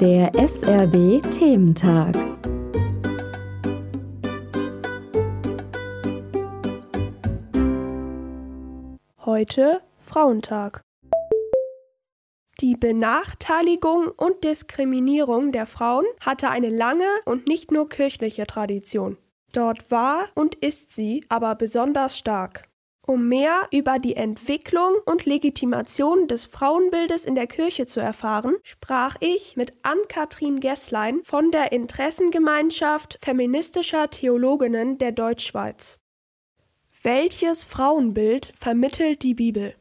Der SRB Thementag. Heute Frauentag. Die Benachteiligung und Diskriminierung der Frauen hatte eine lange und nicht nur kirchliche Tradition. Dort war und ist sie aber besonders stark. Um mehr über die Entwicklung und Legitimation des Frauenbildes in der Kirche zu erfahren, sprach ich mit Ann-Kathrin Gesslein von der Interessengemeinschaft feministischer Theologinnen der Deutschschweiz. Welches Frauenbild vermittelt die Bibel?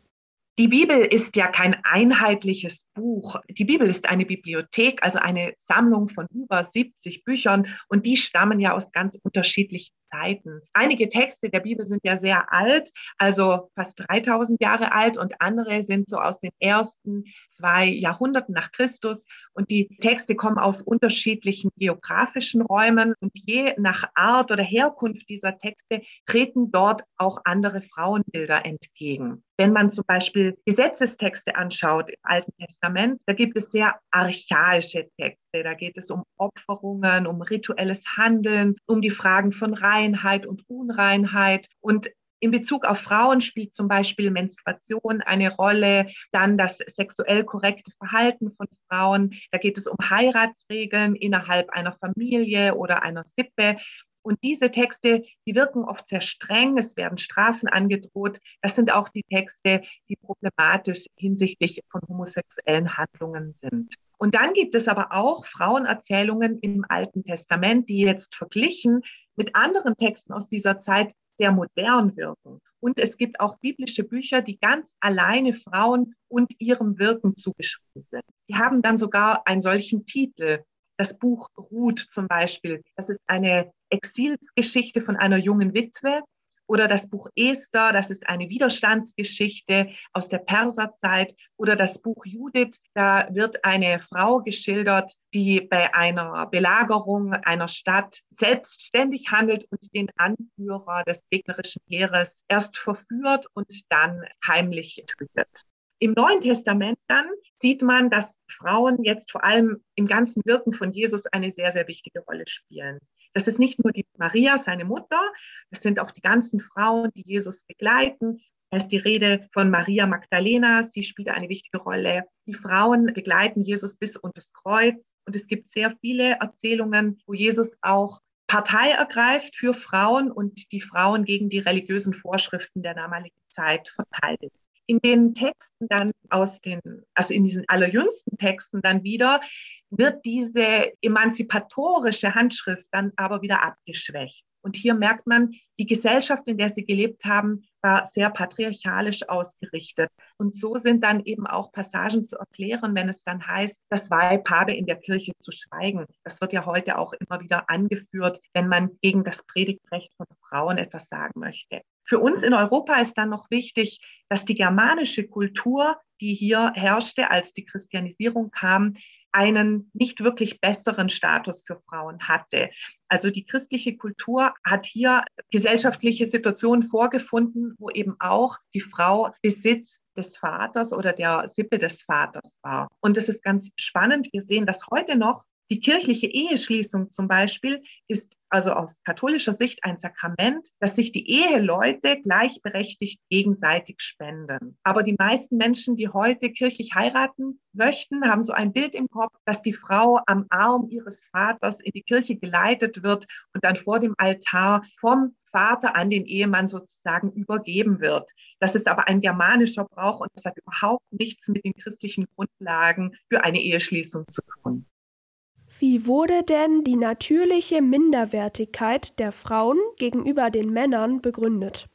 Die Bibel ist ja kein einheitliches Buch. Die Bibel ist eine Bibliothek, also eine Sammlung von über 70 Büchern und die stammen ja aus ganz unterschiedlichen Zeiten. Einige Texte der Bibel sind ja sehr alt, also fast 3000 Jahre alt und andere sind so aus den ersten zwei Jahrhunderten nach Christus und die Texte kommen aus unterschiedlichen geografischen Räumen und je nach Art oder Herkunft dieser Texte treten dort auch andere Frauenbilder entgegen. Wenn man zum Beispiel Gesetzestexte anschaut im Alten Testament, da gibt es sehr archaische Texte. Da geht es um Opferungen, um rituelles Handeln, um die Fragen von Reinheit und Unreinheit. Und in Bezug auf Frauen spielt zum Beispiel Menstruation eine Rolle, dann das sexuell korrekte Verhalten von Frauen. Da geht es um Heiratsregeln innerhalb einer Familie oder einer Sippe. Und diese Texte, die wirken oft sehr streng, es werden Strafen angedroht. Das sind auch die Texte, die problematisch hinsichtlich von homosexuellen Handlungen sind. Und dann gibt es aber auch Frauenerzählungen im Alten Testament, die jetzt verglichen mit anderen Texten aus dieser Zeit sehr modern wirken. Und es gibt auch biblische Bücher, die ganz alleine Frauen und ihrem Wirken zugeschrieben sind. Die haben dann sogar einen solchen Titel. Das Buch Ruth zum Beispiel. Das ist eine Exilsgeschichte von einer jungen Witwe, oder das Buch Esther, das ist eine Widerstandsgeschichte aus der Perserzeit. Oder das Buch Judith, da wird eine Frau geschildert, die bei einer Belagerung einer Stadt selbstständig handelt und den Anführer des gegnerischen Heeres erst verführt und dann heimlich tötet. Im Neuen Testament dann sieht man, dass Frauen jetzt vor allem im ganzen Wirken von Jesus eine sehr, sehr wichtige Rolle spielen. Das ist nicht nur die Maria, seine Mutter, das sind auch die ganzen Frauen, die Jesus begleiten. Da ist die Rede von Maria Magdalena, sie spielt eine wichtige Rolle. Die Frauen begleiten Jesus bis unter das Kreuz. Und es gibt sehr viele Erzählungen, wo Jesus auch Partei ergreift für Frauen und die Frauen gegen die religiösen Vorschriften der damaligen Zeit verteidigt. In den Texten dann aus den, also in diesen allerjüngsten Texten dann wieder, wird diese emanzipatorische Handschrift dann aber wieder abgeschwächt. Und hier merkt man, die Gesellschaft, in der sie gelebt haben, war sehr patriarchalisch ausgerichtet. Und so sind dann eben auch Passagen zu erklären, wenn es dann heißt, das Weib habe in der Kirche zu schweigen. Das wird ja heute auch immer wieder angeführt, wenn man gegen das Predigtrecht von Frauen etwas sagen möchte. Für uns in Europa ist dann noch wichtig, dass die germanische Kultur, die hier herrschte, als die Christianisierung kam, einen nicht wirklich besseren Status für Frauen hatte. Also die christliche Kultur hat hier gesellschaftliche Situationen vorgefunden, wo eben auch die Frau Besitz des Vaters oder der Sippe des Vaters war. Und das ist ganz spannend. Wir sehen das heute noch die kirchliche Eheschließung zum Beispiel ist also aus katholischer Sicht ein Sakrament, dass sich die Eheleute gleichberechtigt gegenseitig spenden. Aber die meisten Menschen, die heute kirchlich heiraten möchten, haben so ein Bild im Kopf, dass die Frau am Arm ihres Vaters in die Kirche geleitet wird und dann vor dem Altar vom Vater an den Ehemann sozusagen übergeben wird. Das ist aber ein germanischer Brauch und das hat überhaupt nichts mit den christlichen Grundlagen für eine Eheschließung zu tun. Wie wurde denn die natürliche Minderwertigkeit der Frauen gegenüber den Männern begründet?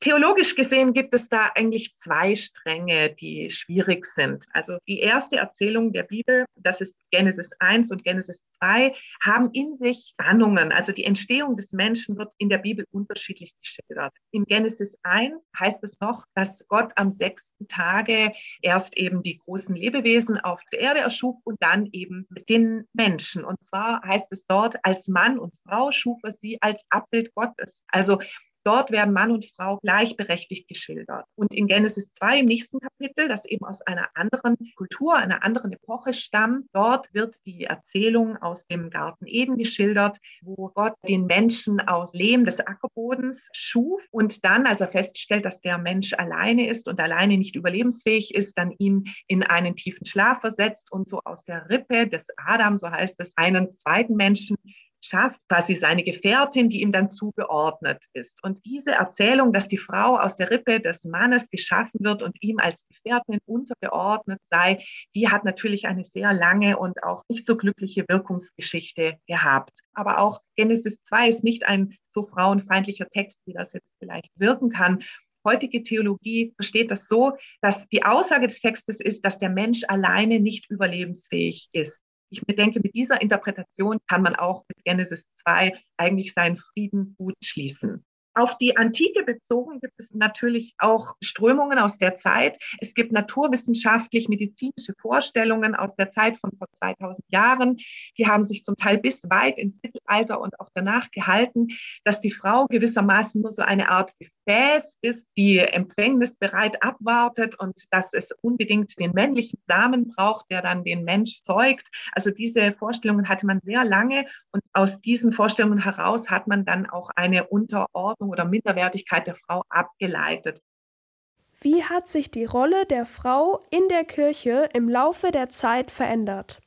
Theologisch gesehen gibt es da eigentlich zwei Stränge, die schwierig sind. Also die erste Erzählung der Bibel, das ist Genesis 1 und Genesis 2, haben in sich Spannungen. Also die Entstehung des Menschen wird in der Bibel unterschiedlich geschildert. In Genesis 1 heißt es noch, dass Gott am sechsten Tage erst eben die großen Lebewesen auf der Erde erschuf und dann eben den Menschen. Und zwar heißt es dort, als Mann und Frau schuf er sie als Abbild Gottes. Also Dort werden Mann und Frau gleichberechtigt geschildert. Und in Genesis 2 im nächsten Kapitel, das eben aus einer anderen Kultur, einer anderen Epoche stammt, dort wird die Erzählung aus dem Garten Eden geschildert, wo Gott den Menschen aus Lehm des Ackerbodens schuf und dann, als er feststellt, dass der Mensch alleine ist und alleine nicht überlebensfähig ist, dann ihn in einen tiefen Schlaf versetzt und so aus der Rippe des Adam, so heißt es, einen zweiten Menschen schafft, quasi seine Gefährtin, die ihm dann zugeordnet ist. Und diese Erzählung, dass die Frau aus der Rippe des Mannes geschaffen wird und ihm als Gefährtin untergeordnet sei, die hat natürlich eine sehr lange und auch nicht so glückliche Wirkungsgeschichte gehabt. Aber auch Genesis 2 ist nicht ein so frauenfeindlicher Text, wie das jetzt vielleicht wirken kann heutige Theologie versteht das so, dass die Aussage des Textes ist, dass der Mensch alleine nicht überlebensfähig ist. Ich bedenke, mit dieser Interpretation kann man auch mit Genesis 2 eigentlich seinen Frieden gut schließen. Auf die Antike bezogen gibt es natürlich auch Strömungen aus der Zeit. Es gibt naturwissenschaftlich-medizinische Vorstellungen aus der Zeit von vor 2000 Jahren. Die haben sich zum Teil bis weit ins Mittelalter und auch danach gehalten, dass die Frau gewissermaßen nur so eine Art Gefäß ist, die empfängnisbereit abwartet und dass es unbedingt den männlichen Samen braucht, der dann den Mensch zeugt. Also diese Vorstellungen hatte man sehr lange und aus diesen Vorstellungen heraus hat man dann auch eine Unterordnung Behandlung oder Minderwertigkeit der Frau abgeleitet. Wie hat sich die Rolle der Frau in der Kirche im Laufe der Zeit verändert?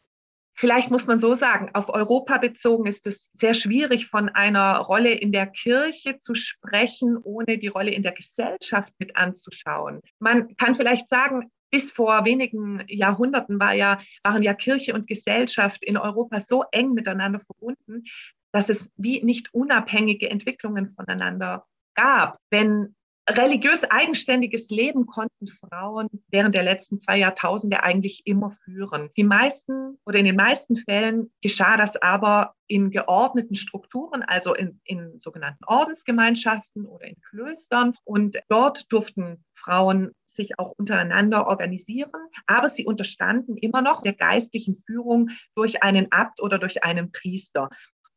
Vielleicht muss man so sagen, auf Europa bezogen ist es sehr schwierig, von einer Rolle in der Kirche zu sprechen, ohne die Rolle in der Gesellschaft mit anzuschauen. Man kann vielleicht sagen, bis vor wenigen Jahrhunderten war ja, waren ja Kirche und Gesellschaft in Europa so eng miteinander verbunden, dass es wie nicht unabhängige Entwicklungen voneinander gab. Wenn religiös eigenständiges Leben konnten Frauen während der letzten zwei Jahrtausende eigentlich immer führen. Die meisten oder in den meisten Fällen geschah das aber in geordneten Strukturen, also in, in sogenannten Ordensgemeinschaften oder in Klöstern. Und dort durften Frauen sich auch untereinander organisieren, aber sie unterstanden immer noch der geistlichen Führung durch einen Abt oder durch einen Priester.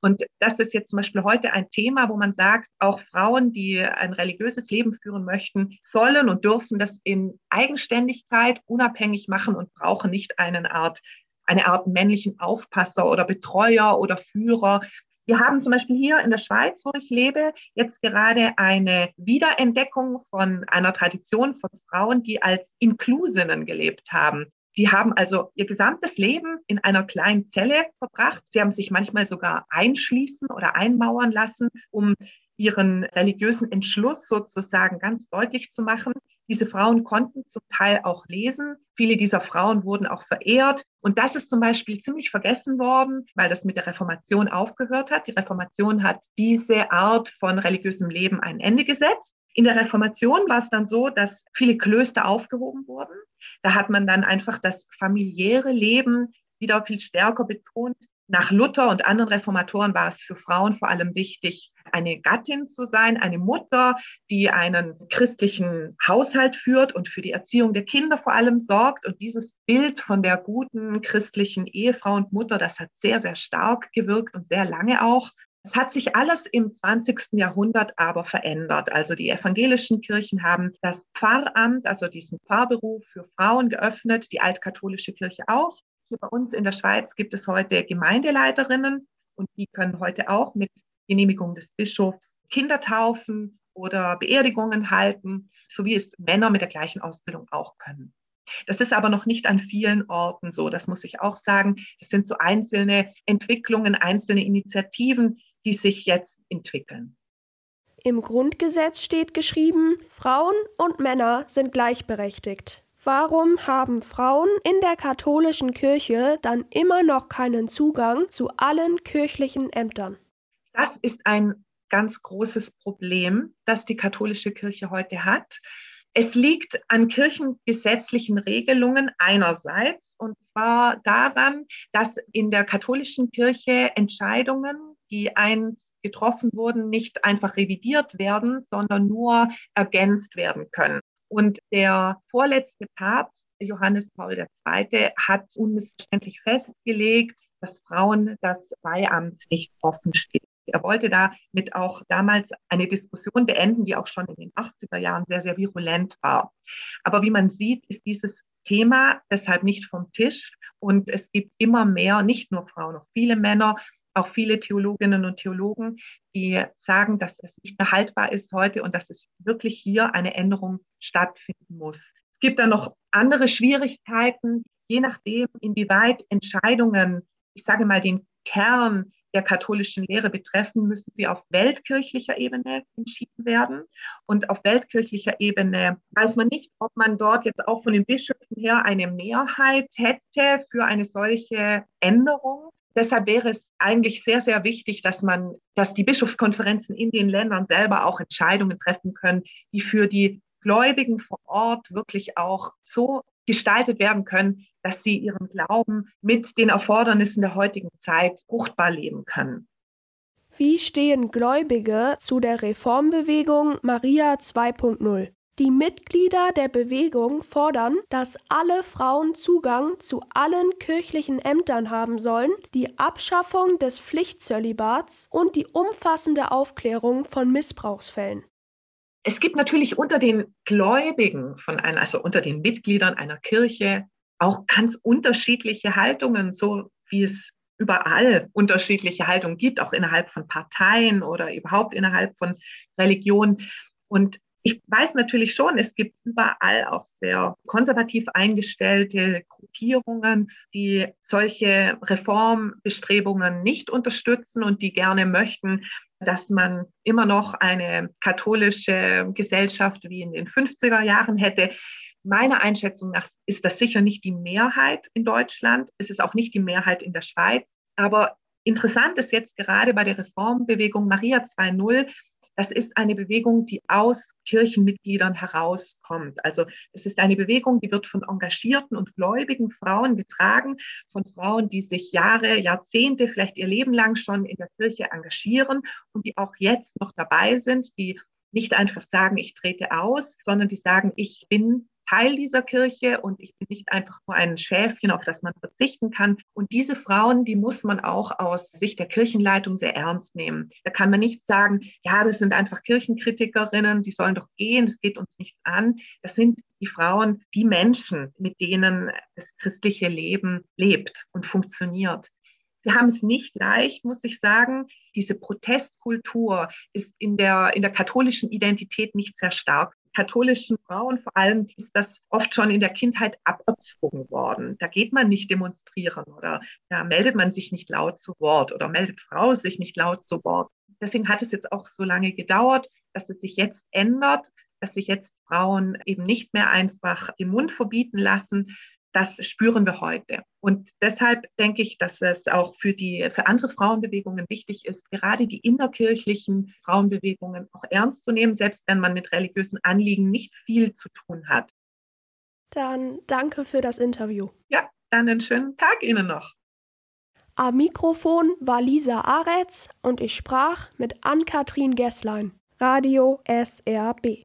Und das ist jetzt zum Beispiel heute ein Thema, wo man sagt, auch Frauen, die ein religiöses Leben führen möchten, sollen und dürfen das in Eigenständigkeit unabhängig machen und brauchen nicht eine Art, eine Art männlichen Aufpasser oder Betreuer oder Führer. Wir haben zum Beispiel hier in der Schweiz, wo ich lebe, jetzt gerade eine Wiederentdeckung von einer Tradition von Frauen, die als Inklusinnen gelebt haben. Die haben also ihr gesamtes Leben in einer kleinen Zelle verbracht. Sie haben sich manchmal sogar einschließen oder einmauern lassen, um ihren religiösen Entschluss sozusagen ganz deutlich zu machen. Diese Frauen konnten zum Teil auch lesen. Viele dieser Frauen wurden auch verehrt. Und das ist zum Beispiel ziemlich vergessen worden, weil das mit der Reformation aufgehört hat. Die Reformation hat diese Art von religiösem Leben ein Ende gesetzt. In der Reformation war es dann so, dass viele Klöster aufgehoben wurden. Da hat man dann einfach das familiäre Leben wieder viel stärker betont. Nach Luther und anderen Reformatoren war es für Frauen vor allem wichtig, eine Gattin zu sein, eine Mutter, die einen christlichen Haushalt führt und für die Erziehung der Kinder vor allem sorgt. Und dieses Bild von der guten christlichen Ehefrau und Mutter, das hat sehr, sehr stark gewirkt und sehr lange auch. Es hat sich alles im 20. Jahrhundert aber verändert. Also die evangelischen Kirchen haben das Pfarramt, also diesen Pfarrberuf für Frauen geöffnet, die altkatholische Kirche auch. Hier bei uns in der Schweiz gibt es heute Gemeindeleiterinnen und die können heute auch mit Genehmigung des Bischofs Kinder taufen oder Beerdigungen halten, so wie es Männer mit der gleichen Ausbildung auch können. Das ist aber noch nicht an vielen Orten so, das muss ich auch sagen. Das sind so einzelne Entwicklungen, einzelne Initiativen, die sich jetzt entwickeln. Im Grundgesetz steht geschrieben, Frauen und Männer sind gleichberechtigt. Warum haben Frauen in der katholischen Kirche dann immer noch keinen Zugang zu allen kirchlichen Ämtern? Das ist ein ganz großes Problem, das die katholische Kirche heute hat. Es liegt an kirchengesetzlichen Regelungen einerseits, und zwar daran, dass in der katholischen Kirche Entscheidungen die einst getroffen wurden, nicht einfach revidiert werden, sondern nur ergänzt werden können. Und der vorletzte Papst, Johannes Paul II., hat unmissverständlich festgelegt, dass Frauen das Weihamt nicht offen steht. Er wollte damit auch damals eine Diskussion beenden, die auch schon in den 80er Jahren sehr, sehr virulent war. Aber wie man sieht, ist dieses Thema deshalb nicht vom Tisch und es gibt immer mehr, nicht nur Frauen, auch viele Männer, auch viele Theologinnen und Theologen, die sagen, dass es nicht mehr haltbar ist heute und dass es wirklich hier eine Änderung stattfinden muss. Es gibt dann noch andere Schwierigkeiten, je nachdem, inwieweit Entscheidungen, ich sage mal, den Kern der katholischen Lehre betreffen, müssen sie auf weltkirchlicher Ebene entschieden werden. Und auf weltkirchlicher Ebene weiß man nicht, ob man dort jetzt auch von den Bischöfen her eine Mehrheit hätte für eine solche Änderung. Deshalb wäre es eigentlich sehr, sehr wichtig, dass man, dass die Bischofskonferenzen in den Ländern selber auch Entscheidungen treffen können, die für die Gläubigen vor Ort wirklich auch so gestaltet werden können, dass sie ihren Glauben mit den Erfordernissen der heutigen Zeit fruchtbar leben können. Wie stehen Gläubige zu der Reformbewegung Maria 2.0? Die Mitglieder der Bewegung fordern, dass alle Frauen Zugang zu allen kirchlichen Ämtern haben sollen, die Abschaffung des Pflichtzölibats und die umfassende Aufklärung von Missbrauchsfällen. Es gibt natürlich unter den Gläubigen von einer, also unter den Mitgliedern einer Kirche auch ganz unterschiedliche Haltungen, so wie es überall unterschiedliche Haltungen gibt, auch innerhalb von Parteien oder überhaupt innerhalb von Religionen. Und ich weiß natürlich schon, es gibt überall auch sehr konservativ eingestellte Gruppierungen, die solche Reformbestrebungen nicht unterstützen und die gerne möchten, dass man immer noch eine katholische Gesellschaft wie in den 50er Jahren hätte. Meiner Einschätzung nach ist das sicher nicht die Mehrheit in Deutschland. Es ist auch nicht die Mehrheit in der Schweiz. Aber interessant ist jetzt gerade bei der Reformbewegung Maria 2.0, das ist eine Bewegung, die aus Kirchenmitgliedern herauskommt. Also es ist eine Bewegung, die wird von engagierten und gläubigen Frauen getragen, von Frauen, die sich Jahre, Jahrzehnte, vielleicht ihr Leben lang schon in der Kirche engagieren und die auch jetzt noch dabei sind, die nicht einfach sagen, ich trete aus, sondern die sagen, ich bin Teil dieser Kirche und ich bin nicht einfach nur ein Schäfchen, auf das man verzichten kann. Und diese Frauen, die muss man auch aus Sicht der Kirchenleitung sehr ernst nehmen. Da kann man nicht sagen, ja, das sind einfach Kirchenkritikerinnen, die sollen doch gehen, das geht uns nichts an. Das sind die Frauen, die Menschen, mit denen das christliche Leben lebt und funktioniert. Sie haben es nicht leicht, muss ich sagen. Diese Protestkultur ist in der, in der katholischen Identität nicht sehr stark katholischen Frauen vor allem ist das oft schon in der Kindheit aberzogen worden. Da geht man nicht demonstrieren oder da meldet man sich nicht laut zu Wort oder meldet Frau sich nicht laut zu Wort. Deswegen hat es jetzt auch so lange gedauert, dass es sich jetzt ändert, dass sich jetzt Frauen eben nicht mehr einfach den Mund verbieten lassen, das spüren wir heute. Und deshalb denke ich, dass es auch für die, für andere Frauenbewegungen wichtig ist, gerade die innerkirchlichen Frauenbewegungen auch ernst zu nehmen, selbst wenn man mit religiösen Anliegen nicht viel zu tun hat. Dann danke für das Interview. Ja, dann einen schönen Tag Ihnen noch. Am Mikrofon war Lisa Aretz und ich sprach mit Ann-Kathrin Gesslein, Radio SRB.